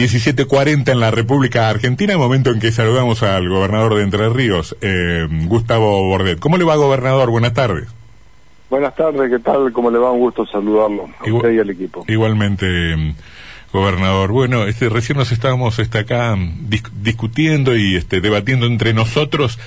17.40 en la República Argentina, momento en que saludamos al gobernador de Entre Ríos, eh, Gustavo Bordet. ¿Cómo le va, gobernador? Buenas tardes. Buenas tardes, ¿qué tal? ¿Cómo le va? Un gusto saludarlo a usted y al equipo. Igualmente, gobernador. Bueno, este, recién nos estábamos este, acá discutiendo y este, debatiendo entre nosotros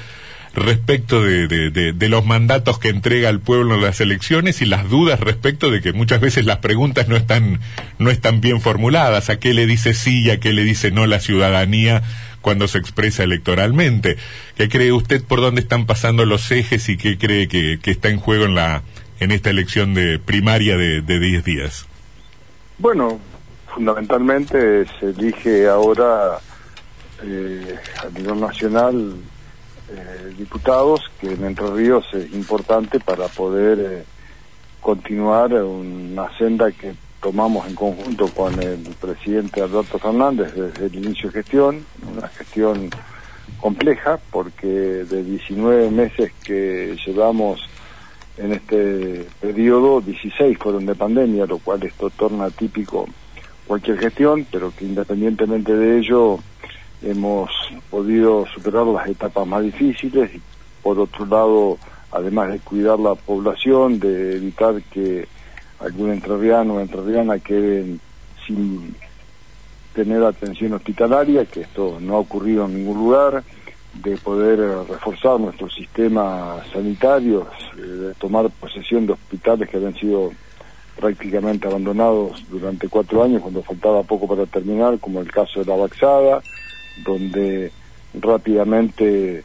respecto de, de, de, los mandatos que entrega el pueblo en las elecciones y las dudas respecto de que muchas veces las preguntas no están, no están bien formuladas. ¿A qué le dice sí y a qué le dice no la ciudadanía cuando se expresa electoralmente? ¿Qué cree usted por dónde están pasando los ejes y qué cree que, que está en juego en, la, en esta elección de primaria de 10 días? Bueno, fundamentalmente se elige ahora eh, a nivel nacional eh, diputados, que en Entre Ríos es importante para poder eh, continuar una senda que tomamos en conjunto con el presidente Alberto Fernández desde el inicio de gestión, una gestión compleja porque de 19 meses que llevamos en este periodo, 16 fueron de pandemia, lo cual esto torna típico cualquier gestión, pero que independientemente de ello hemos podido superar las etapas más difíciles y por otro lado, además de cuidar la población, de evitar que algún entrerriano o entrerriana queden sin tener atención hospitalaria, que esto no ha ocurrido en ningún lugar, de poder reforzar nuestro sistema sanitario, eh, de tomar posesión de hospitales que habían sido prácticamente abandonados durante cuatro años cuando faltaba poco para terminar, como el caso de la Baxada, donde rápidamente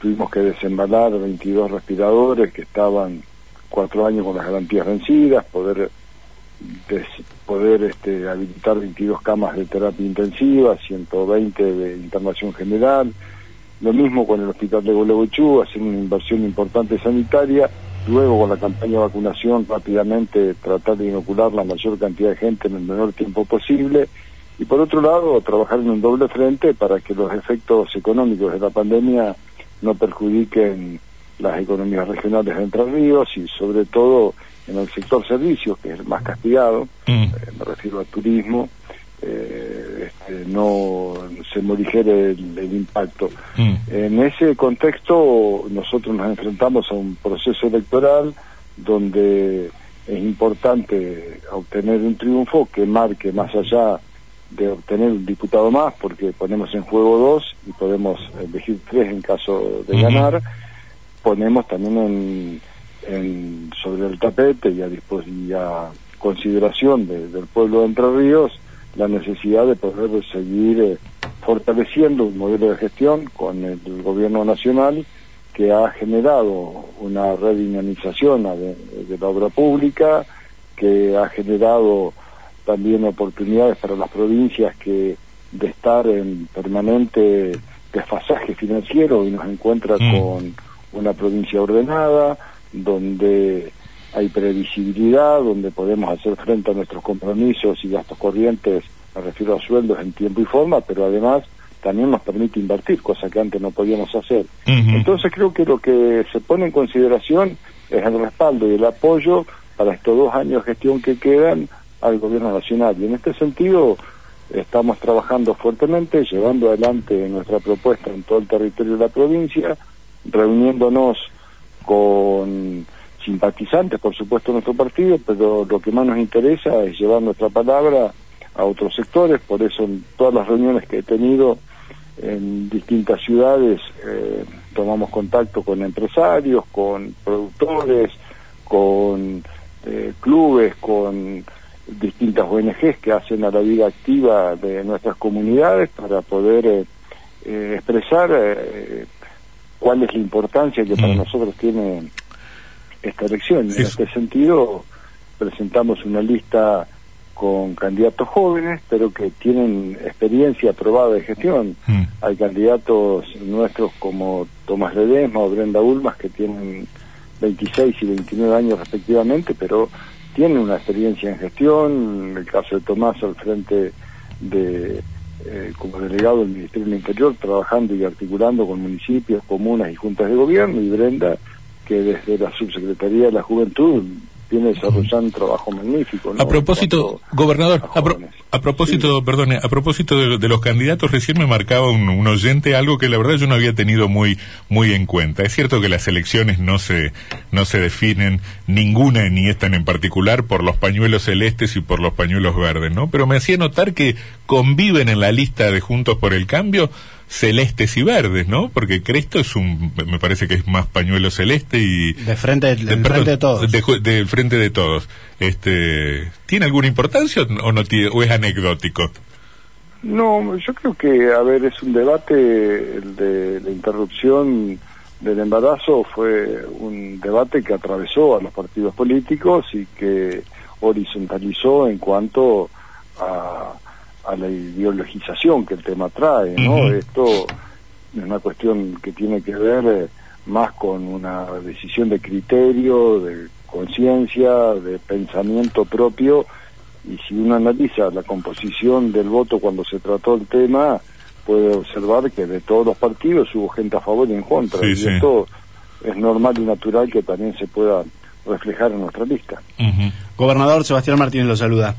tuvimos que desembalar 22 respiradores que estaban cuatro años con las garantías vencidas, poder poder este, habilitar 22 camas de terapia intensiva, 120 de internación general, lo mismo con el hospital de Gualeguaychú, hacer una inversión importante sanitaria, luego con la campaña de vacunación rápidamente tratar de inocular la mayor cantidad de gente en el menor tiempo posible, y por otro lado trabajar en un doble frente para que los efectos económicos de la pandemia no perjudiquen las economías regionales de Entre Ríos y sobre todo en el sector servicios, que es el más castigado, mm. eh, me refiero al turismo, eh, este, no se morigere el, impacto. Mm. En ese contexto nosotros nos enfrentamos a un proceso electoral donde es importante obtener un triunfo que marque más allá de obtener un diputado más, porque ponemos en juego dos y podemos elegir tres en caso de ganar, ponemos también en, sobre el tapete y a, y a consideración del pueblo de Entre Ríos la necesidad de poder seguir eh, fortaleciendo un modelo de gestión con el, gobierno nacional que ha generado una redinamización de, de la obra pública, que ha generado también oportunidades para las provincias que de estar en permanente desfasaje financiero y nos encuentra mm. con una provincia ordenada, donde hay previsibilidad, donde podemos hacer frente a nuestros compromisos y gastos corrientes, me refiero a sueldos en tiempo y forma, pero además también nos permite invertir, cosa que antes no podíamos hacer. Entonces creo que lo que se pone en consideración es el respaldo y el apoyo para estos dos años de gestión que quedan al gobierno nacional. Y en este sentido estamos trabajando fuertemente, llevando adelante nuestra propuesta en todo el territorio de la provincia, reuniéndonos con simpatizantes, por supuesto, de nuestro partido, pero lo que más nos interesa es llevar nuestra palabra a otros sectores, por eso en todas las reuniones que he tenido en distintas ciudades eh, tomamos contacto con empresarios, con productores, con eh, clubes, con distintas ONGs que hacen a la vida activa de nuestras comunidades para poder eh, eh, expresar eh, cuál es la importancia que para mm. nosotros tiene esta elección. En este sentido, presentamos una lista con candidatos jóvenes, pero que tienen experiencia probada de gestión. Mm. Hay candidatos nuestros como Tomás Ledesma o Brenda Ulmas que tienen 26 y 29 años respectivamente, pero tiene una experiencia en gestión, en el caso de Tomás al frente de eh, como delegado del Ministerio del Interior, trabajando y articulando con municipios, comunas y juntas de gobierno, y Brenda, que desde la Subsecretaría de la Juventud viene desarrollando un trabajo magnífico. A propósito, gobernador, a, propósito, perdone, a propósito de, los candidatos, recién me marcaba un, oyente algo que la verdad yo no había tenido muy muy en cuenta. Es cierto que las elecciones no se no se definen ninguna ni esta en particular por los pañuelos celestes y por los pañuelos verdes, ¿no? Pero me hacía notar que conviven en la lista de Juntos por el Cambio celestes y verdes, ¿no? Porque Cristo es un, me parece que es más pañuelo celeste y... De frente, de, frente de todos. De, frente de todos. Este, ¿Tiene alguna importancia o, no tiene, o es anecdótico? No, yo creo que, a ver, es un debate, el de la interrupción del embarazo fue un debate que atravesó a los partidos políticos y que horizontalizó en cuanto a a la ideologización que el tema trae, ¿no? Esto es una cuestión que tiene que ver eh, más con una decisión de criterio, de conciencia, de pensamiento propio, y si uno analiza la composición del voto cuando se trató el tema, puede observar que de todos los partidos hubo gente a favor y en contra, y esto es normal y natural que también se pueda reflejar en nuestra lista. Gobernador Sebastián Martínez lo saluda.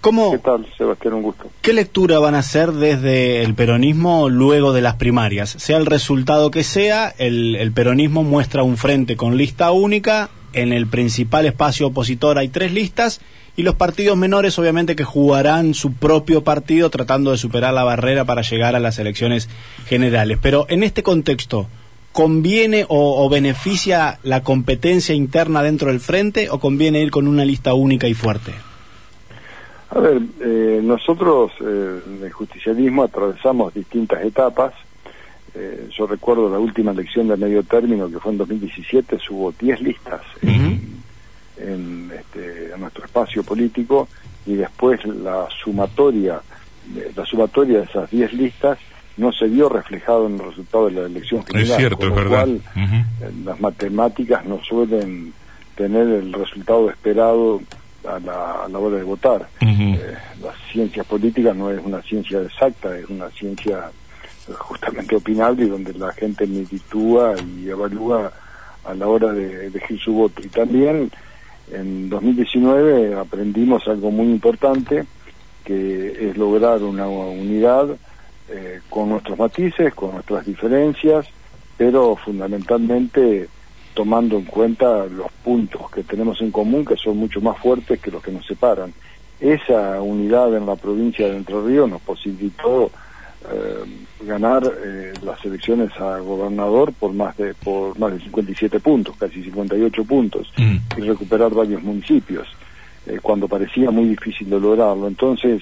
¿Qué tal, Sebastián? Un gusto. ¿Qué lectura van a hacer desde el peronismo luego de las primarias? Sea el resultado que sea, el, peronismo muestra un frente con lista única, en el principal espacio opositor hay tres listas y los partidos menores obviamente que jugarán su propio partido tratando de superar la barrera para llegar a las elecciones generales. Pero en este contexto, ¿conviene o, o beneficia la competencia interna dentro del frente o conviene ir con una lista única y fuerte? A ver, eh, nosotros eh, en el justicialismo atravesamos distintas etapas. Eh, yo recuerdo la última elección de medio término, que fue en 2017, hubo 10 listas en, este, en, nuestro espacio político y después la sumatoria, la sumatoria de esas 10 listas no se vio reflejado en el resultado de la elección general. Es cierto, es verdad. Cual, Las matemáticas no suelen tener el resultado esperado a la, hora de votar. Eh, la ciencia política no es una ciencia exacta, es una ciencia justamente opinable y donde la gente meditúa y evalúa a la hora de elegir su voto. Y también en 2019 aprendimos algo muy importante, que es lograr una unidad eh, con nuestros matices, con nuestras diferencias, pero fundamentalmente tomando en cuenta los puntos que tenemos en común, que son mucho más fuertes que los que nos separan. Esa unidad en la provincia de Entre Ríos nos posibilitó eh, ganar eh, las elecciones a gobernador por más de por más de 57 puntos, casi 58 puntos, mm. y recuperar varios municipios, eh, cuando parecía muy difícil de lograrlo. Entonces,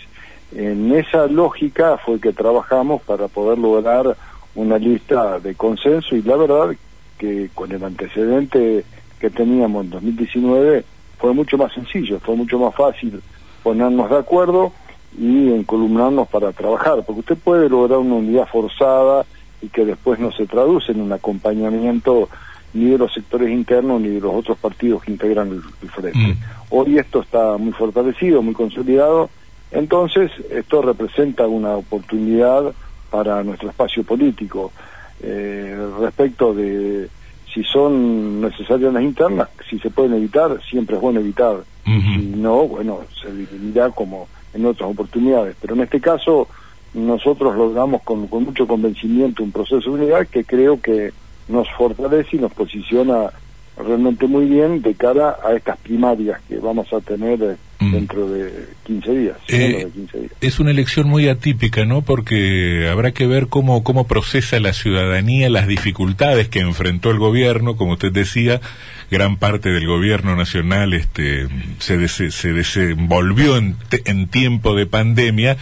en esa lógica fue que trabajamos para poder lograr una lista de consenso y la verdad que con el antecedente que teníamos en 2019 fue mucho más sencillo, fue mucho más fácil ponernos de acuerdo y encolumnarnos para trabajar, porque usted puede lograr una unidad forzada y que después no se traduce en un acompañamiento ni de los sectores internos ni de los otros partidos que integran el, frente. Mm. Hoy esto está muy fortalecido, muy consolidado, entonces esto representa una oportunidad para nuestro espacio político. Eh, respecto de si son necesarias las internas, si se pueden evitar, siempre es bueno evitar. Si no, bueno, se vivirá como en otras oportunidades. Pero en este caso, nosotros logramos con, con mucho convencimiento un proceso de unidad que creo que nos fortalece y nos posiciona realmente muy bien de cara a estas primarias que vamos a tener eh. Dentro de 15 días, eh, Es una elección muy atípica, ¿no? Porque habrá que ver cómo, cómo procesa la ciudadanía las dificultades que enfrentó el gobierno, como usted decía, gran parte del gobierno nacional este, se, se desenvolvió en, en tiempo de pandemia,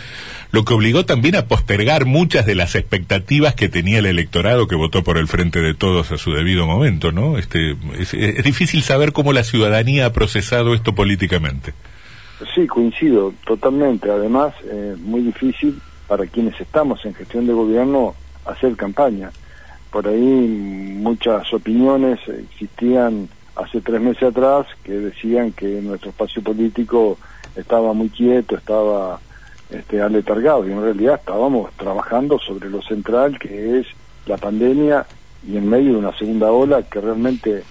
lo que obligó también a postergar muchas de las expectativas que tenía el electorado que votó por el Frente de Todos a su debido momento, ¿no? Este, es, difícil saber cómo la ciudadanía ha procesado esto políticamente. Sí, coincido totalmente. Además, eh, muy difícil para quienes estamos en gestión de gobierno hacer campaña. Por ahí muchas opiniones existían hace tres meses atrás que decían que nuestro espacio político estaba muy quieto, estaba este, aletargado y en realidad estábamos trabajando sobre lo central que es la pandemia y en medio de una segunda ola que realmente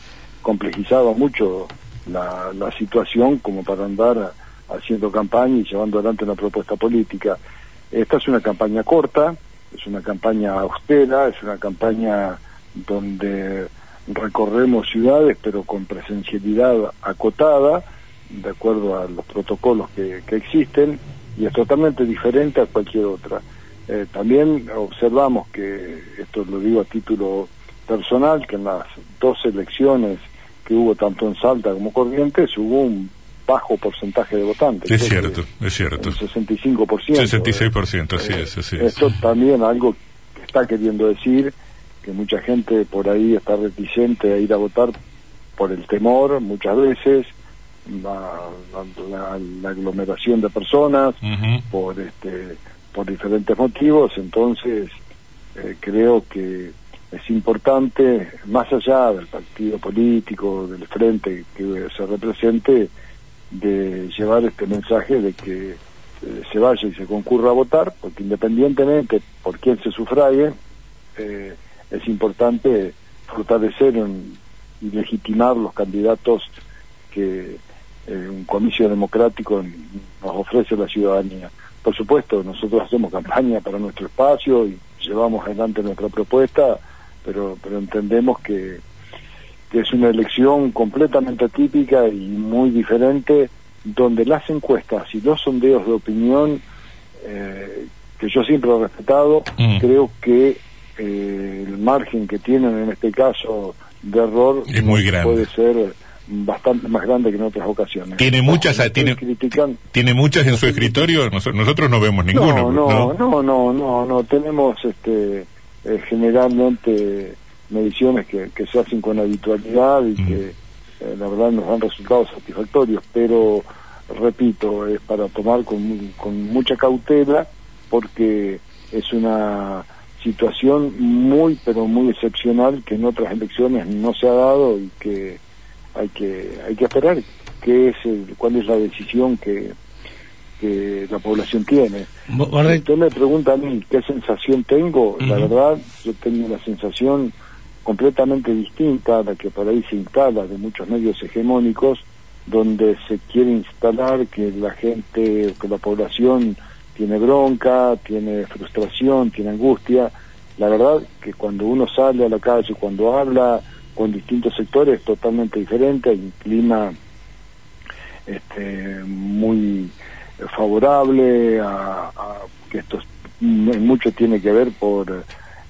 complejizaba mucho la, la situación como para andar haciendo campaña y llevando adelante una propuesta política. Esta es una campaña corta, es una campaña austera, es una campaña donde recorremos ciudades pero con presencialidad acotada, de acuerdo a los protocolos que, que existen, y es totalmente diferente a cualquier otra. Eh, también observamos que, esto lo digo a título personal, que en las dos elecciones que hubo tanto en Salta como Corrientes hubo un bajo porcentaje de votantes. Es cierto, es cierto. El 65%. 66%, así es, así es. Esto también algo que está queriendo decir que mucha gente por ahí está reticente a ir a votar por el temor muchas veces, la, la, la aglomeración de personas, por este por diferentes motivos, entonces eh, creo que es importante, más allá del partido político, del frente que se represente, de llevar este mensaje de que eh, se vaya y se concurra a votar, porque independientemente por quién se sufrague, eh, es importante fortalecer y legitimar los candidatos que eh, un comicio democrático nos ofrece la ciudadanía. Por supuesto, nosotros hacemos campaña para nuestro espacio y llevamos adelante nuestra propuesta, pero, pero entendemos que, que es una elección completamente atípica y muy diferente, donde las encuestas y los sondeos de opinión, eh, que yo siempre he respetado, Mm. creo que eh, el margen que tienen en este caso de error Es muy grande. puede ser bastante más grande que en otras ocasiones. Tiene muchas, No, tiene, estoy criticando- tiene muchas en su escritorio, Nos- nosotros no vemos ninguno. no, no, no, no, no, no, tenemos este eh, generalmente mediciones que, que se hacen con habitualidad y Mm. que eh, la verdad nos dan resultados satisfactorios, pero repito, es para tomar con, con mucha cautela porque es una situación muy pero muy excepcional que en otras elecciones no se ha dado y que hay que hay que esperar qué es el, cuál es la decisión que que la población tiene. Si usted me pregunta a mí qué sensación tengo, la verdad, yo tengo una sensación completamente distinta a la que por ahí se instala de muchos medios hegemónicos, donde se quiere instalar que la gente, que la población tiene bronca, tiene frustración, tiene angustia. La verdad que cuando uno sale a la calle, cuando habla con distintos sectores, es totalmente diferente, hay un clima este, muy favorable a, que esto es- mucho tiene que ver por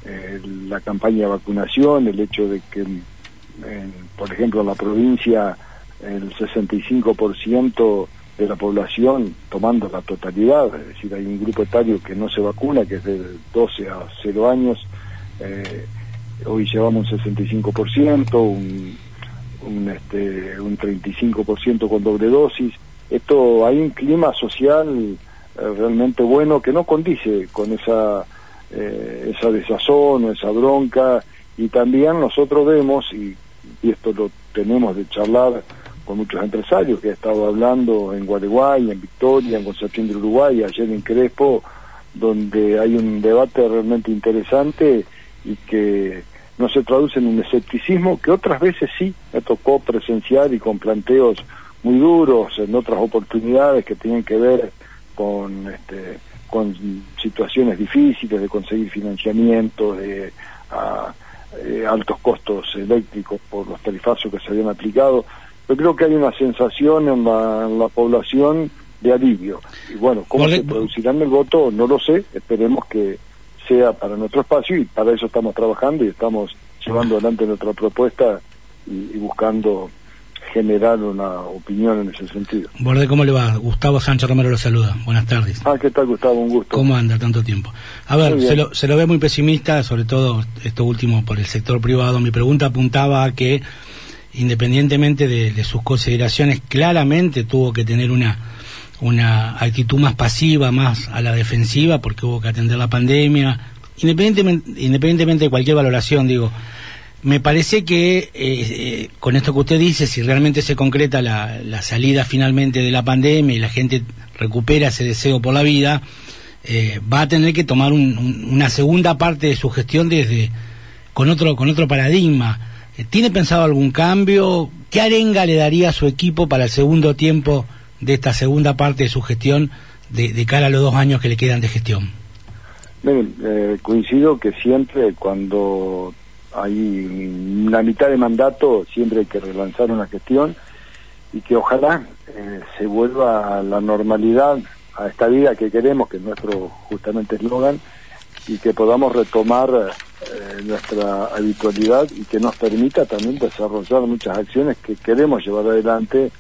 eh, la campaña de vacunación, el hecho de que, en- por ejemplo, en la provincia el 65% de la población tomando la totalidad, es decir, hay un grupo etario que no se vacuna, que es de 12 a 0 años, eh, hoy llevamos un 65%, un, un, este, un 35% con doble dosis. Esto hay un clima social eh, realmente bueno que no condice con esa eh, esa desazón esa bronca y también nosotros vemos y, y esto lo tenemos de charlar con muchos empresarios que he estado hablando en Gualeguay, en Victoria, en Concepción del Uruguay, ayer en Crespo, donde hay un debate realmente interesante y que no se traduce en un escepticismo que otras veces sí me tocó presenciar y con planteos muy duros en otras oportunidades que tienen que ver con este con situaciones difíciles de conseguir financiamiento de a, eh, altos costos eléctricos por los tarifazos que se habían aplicado yo creo que hay una sensación en la, en la población de alivio. Y bueno cómo se producirán el voto no lo sé esperemos que sea para nuestro espacio y para eso estamos trabajando y estamos llevando adelante nuestra propuesta y, y buscando generar una opinión en ese sentido. Borde, ¿cómo le va? Gustavo Sánchez Romero lo saluda. Buenas tardes. Ah, ¿qué tal Gustavo? Un gusto. ¿Cómo anda tanto tiempo? A ver, se lo, se lo ve muy pesimista, sobre todo esto último por el sector privado. Mi pregunta apuntaba a que, independientemente de, de sus consideraciones, claramente tuvo que tener una, una actitud más pasiva, más a la defensiva, porque hubo que atender la pandemia. Independientemente, independientemente de cualquier valoración, digo, me parece que eh, eh, con esto que usted dice, si realmente se concreta la, la salida finalmente de la pandemia y la gente recupera ese deseo por la vida, eh, va a tener que tomar un- un- una segunda parte de su gestión desde con otro con otro paradigma. Eh, ¿Tiene pensado algún cambio? ¿qué arenga le daría a su equipo para el segundo tiempo de esta segunda parte de su gestión de, cara a los dos años que le quedan de gestión? Coincido que siempre cuando hay una mitad de mandato, siempre hay que relanzar una gestión y que ojalá eh, se vuelva a la normalidad, a esta vida que queremos, que es nuestro justamente eslogan, y que podamos retomar eh, nuestra habitualidad y que nos permita también desarrollar muchas acciones que queremos llevar adelante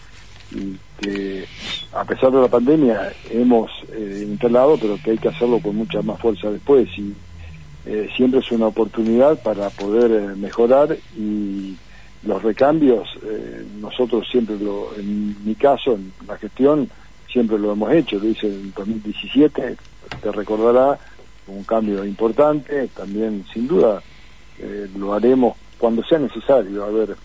y que a pesar de la pandemia hemos eh, instalado, pero que hay que hacerlo con mucha más fuerza después y eh, siempre es una oportunidad para poder eh, mejorar y los recambios, eh, nosotros siempre lo, en mi caso, en la gestión, siempre lo hemos hecho, lo hice en 2017, te recordará, un cambio importante, también sin duda lo haremos cuando sea necesario. A ver,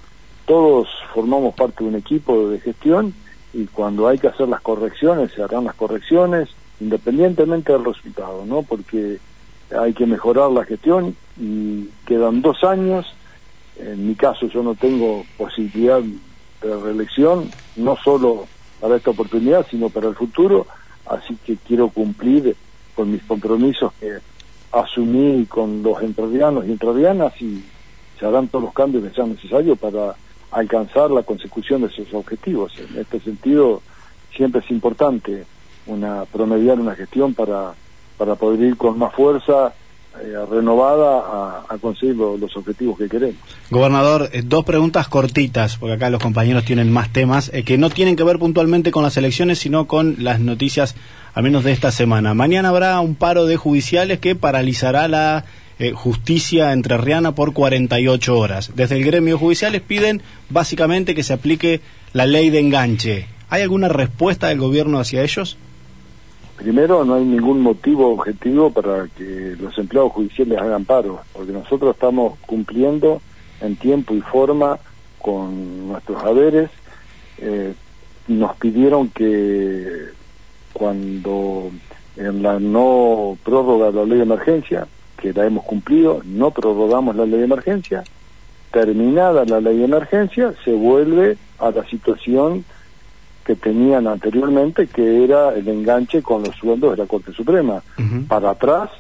todos formamos parte de un equipo de gestión y cuando hay que hacer las correcciones, se harán las correcciones, independientemente del resultado, ¿no? Porque hay que mejorar la gestión y quedan dos años. En mi caso yo no tengo posibilidad de reelección, no solo para esta oportunidad, sino para el futuro, así que quiero cumplir con mis compromisos que asumí con los entrerrianos y entrerrianas y se harán todos los cambios que sean necesarios para alcanzar la consecución de esos objetivos. En este sentido, siempre es importante una promediar una gestión para para poder ir con más fuerza eh, renovada a, conseguir los objetivos que queremos. Gobernador, eh, dos preguntas cortitas, porque acá los compañeros tienen más temas, eh, que no tienen que ver puntualmente con las elecciones, sino con las noticias, al menos de esta semana. Mañana habrá un paro de judiciales que paralizará la justicia entrerriana por 48 horas. Desde el gremio judiciales piden básicamente que se aplique la ley de enganche. ¿Hay alguna respuesta del gobierno hacia ellos? Primero, no hay ningún motivo objetivo para que los empleados judiciales hagan paro, porque nosotros estamos cumpliendo en tiempo y forma con nuestros haberes. Eh, nos pidieron que cuando en la no prórroga de la ley de emergencia, que la hemos cumplido, no prorrogamos la ley de emergencia, terminada la ley de emergencia, se vuelve a la situación que tenían anteriormente, que era el enganche con los sueldos de la Corte Suprema. Para atrás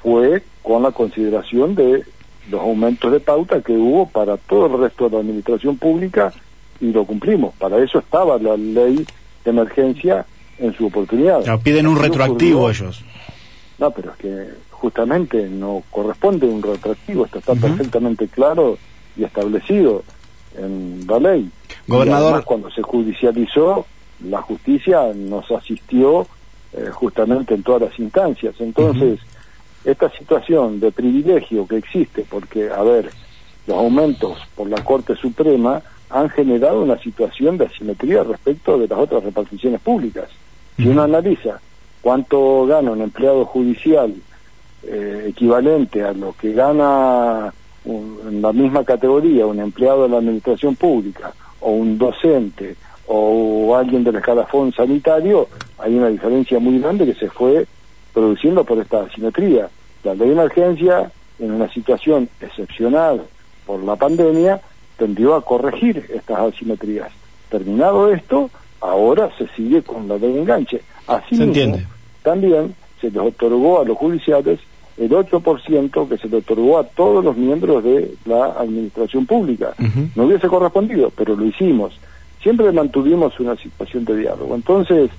fue con la consideración de los aumentos de pauta que hubo para todo el resto de la administración pública y lo cumplimos. Para eso estaba la ley de emergencia en su oportunidad. piden un retroactivo ellos. No, pero es que justamente no corresponde un retroactivo, esto está perfectamente claro y establecido en la ley. Gobernador. cuando se judicializó, la justicia nos asistió eh, justamente en todas las instancias. Entonces, esta situación de privilegio que existe, porque, a ver, los aumentos por la Corte Suprema han generado una situación de asimetría respecto de las otras reparticiones públicas. Si uno analiza cuánto gana un empleado judicial eh, equivalente a lo que gana en la misma categoría un empleado de la administración pública o un docente o alguien del escalafón sanitario, hay una diferencia muy grande que se fue produciendo por esta asimetría. La ley de emergencia, en una situación excepcional por la pandemia, tendió a corregir estas asimetrías. Terminado esto, ahora se sigue con la ley de enganche. Así se entiende. también se les otorgó a los judiciales el 8% que se le otorgó a todos los miembros de la administración pública. No hubiese correspondido, pero lo hicimos. Siempre mantuvimos una situación de diálogo. Entonces,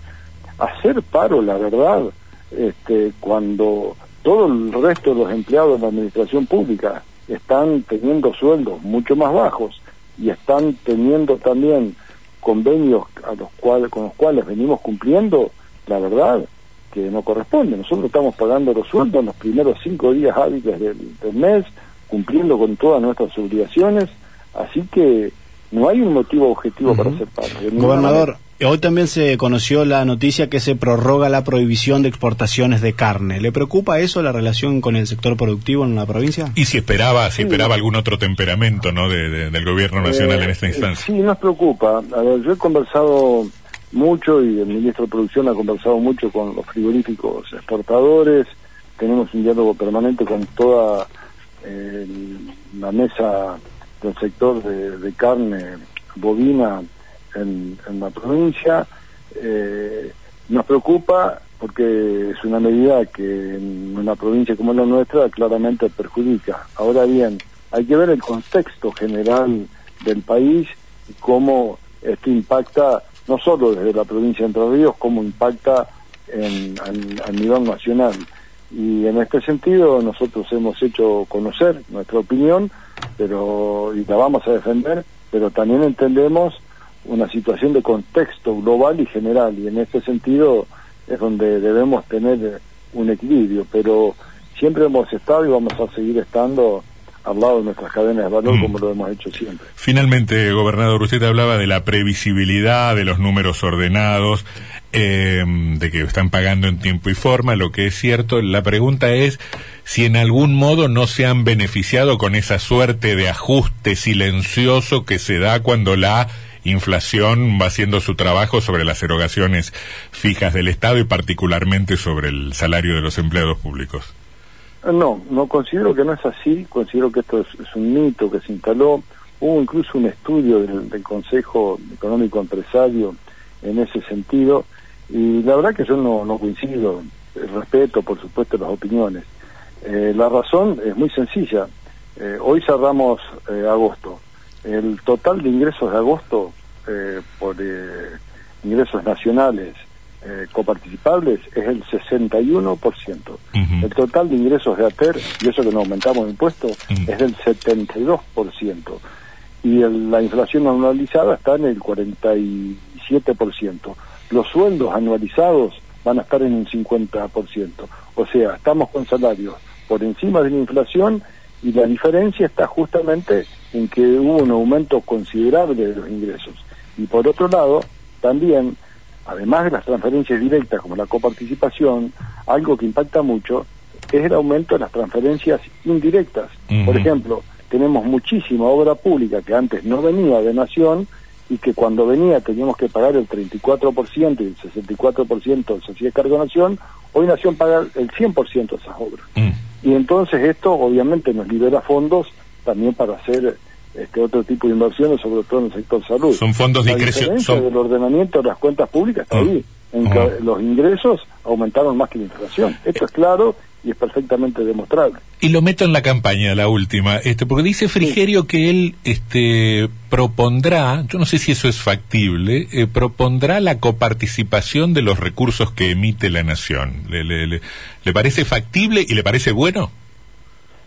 hacer paro, la verdad, este, cuando todo el resto de los empleados de la administración pública están teniendo sueldos mucho más bajos y están teniendo también convenios a los cuales, con los cuales venimos cumpliendo, la verdad, que no corresponde. Nosotros estamos pagando los sueldos en los primeros cinco días hábiles del, mes, cumpliendo con todas nuestras obligaciones, así que no hay un motivo objetivo para hacer paro. Gobernador, hoy también se conoció la noticia que se prorroga la prohibición de exportaciones de carne. ¿Le preocupa eso, la relación con el sector productivo en la provincia? Y si esperaba, si esperaba algún otro temperamento ¿no? del gobierno nacional en esta eh, instancia. sí, nos preocupa. A ver, yo he conversado mucho y el ministro de Producción ha conversado mucho con los frigoríficos exportadores, tenemos un diálogo permanente con toda eh, la mesa del sector de, carne bovina en, la provincia. Eh, nos preocupa porque es una medida que en una provincia como la nuestra claramente perjudica. Ahora bien, hay que ver el contexto general del país y cómo esto impacta no solo desde la provincia de Entre Ríos, cómo impacta en, a nivel nacional. Y en este sentido nosotros hemos hecho conocer nuestra opinión, pero y la vamos a defender, pero también entendemos una situación de contexto global y general, y en este sentido es donde debemos tener un equilibrio, pero siempre hemos estado y vamos a seguir estando al lado de nuestras cadenas de valor mm. como lo hemos hecho siempre. Finalmente, gobernador, usted hablaba de la previsibilidad, de los números ordenados, eh, de que están pagando en tiempo y forma, lo que es cierto. La pregunta es si en algún modo no se han beneficiado con esa suerte de ajuste silencioso que se da cuando la inflación va haciendo su trabajo sobre las erogaciones fijas del Estado y particularmente sobre el salario de los empleados públicos. No, no considero que no es así, considero que esto es, un mito que se instaló. Hubo incluso un estudio del, Consejo Económico Empresario en ese sentido y la verdad que yo no, coincido, respeto por supuesto las opiniones. Eh, la razón es muy sencilla. Eh, hoy cerramos eh, agosto. El total de ingresos de agosto por ingresos nacionales eh, coparticipables es el 61%. El total de ingresos de ATER, y eso que no aumentamos impuestos, es del 72%. Y la inflación anualizada está en el 47%. Los sueldos anualizados van a estar en un 50%. O sea, estamos con salarios por encima de la inflación y la diferencia está justamente en que hubo un aumento considerable de los ingresos. Y por otro lado, también además de las transferencias directas como la coparticipación, algo que impacta mucho es el aumento de las transferencias indirectas. Por ejemplo, tenemos muchísima obra pública que antes no venía de Nación y que cuando venía teníamos que pagar el 34% y el 64% de sociedad cargo Nación, hoy Nación paga el 100% de esas obras. Mm. Y entonces esto obviamente nos libera fondos también para hacer este otro tipo de inversiones, sobre todo en el sector salud. Son fondos de ingreso. Son... del ordenamiento de las cuentas públicas está ahí. En que ah. los ingresos aumentaron más que la inflación. Esto es claro y es perfectamente demostrable. Y lo meto en la campaña, la última, este, porque dice Frigerio que él este, propondrá, yo no sé si eso es factible, eh, propondrá la coparticipación de los recursos que emite la nación. ¿Le, le, le, le parece factible y le parece bueno?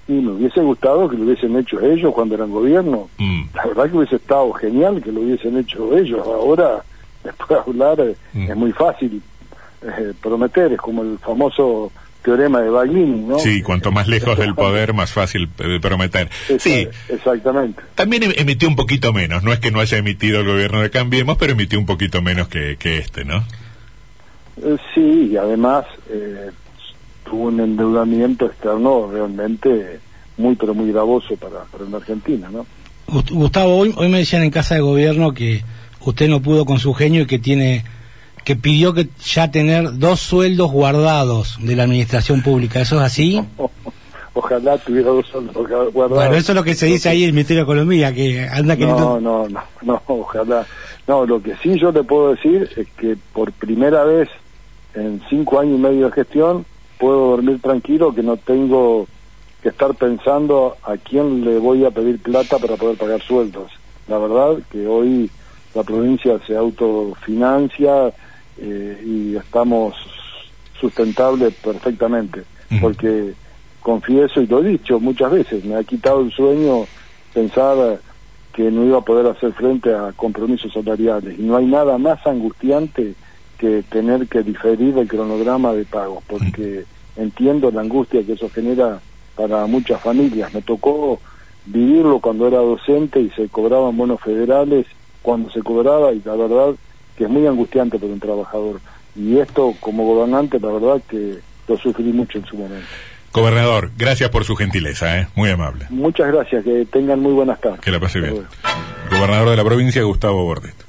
Y me hubiese gustado que lo hubiesen hecho ellos cuando eran gobierno. Mm. La verdad que hubiese estado genial que lo hubiesen hecho ellos. Ahora, después de hablar, eh, mm. es muy fácil eh, prometer, es como el famoso teorema de Baglini, ¿no? Sí, cuanto más lejos del poder, más fácil eh, prometer. sí, exactamente. También em, emitió un poquito menos, no es que no haya emitido el gobierno de Cambiemos, pero emitió un poquito menos que, que este, ¿no? sí, y además tuvo un endeudamiento externo realmente muy pero muy gravoso para, para la Argentina, ¿no? Gustavo, hoy, hoy me decían en casa de gobierno que usted no pudo con su genio y que tiene que pidió que ya tener dos sueldos guardados de la administración pública. ¿Eso es así? Ojalá tuviera dos sueldos guardados. Bueno, eso es lo que se dice ahí en el Ministerio de Economía, que anda que no, no, no, no, ojalá. No, lo que sí yo te puedo decir es que por primera vez en cinco años y medio de gestión puedo dormir tranquilo, que no tengo que estar pensando a quién le voy a pedir plata para poder pagar sueldos. La verdad que hoy la provincia se autofinancia eh, y estamos sustentables perfectamente, porque confieso y lo he dicho muchas veces, me ha quitado el sueño pensar que no iba a poder hacer frente a compromisos salariales. Y no hay nada más angustiante que tener que diferir el cronograma de pagos, porque entiendo la angustia que eso genera para muchas familias. Me tocó vivirlo cuando era docente y se cobraban bonos federales cuando se cobraba y la verdad que es muy angustiante para un trabajador. Y esto como gobernante, la verdad que lo sufrí mucho en su momento. Gobernador, gracias por su gentileza, ¿eh? muy amable. Muchas gracias, que tengan muy buenas tardes. Que la pase bien. Gobernador de la provincia, Gustavo Bordet.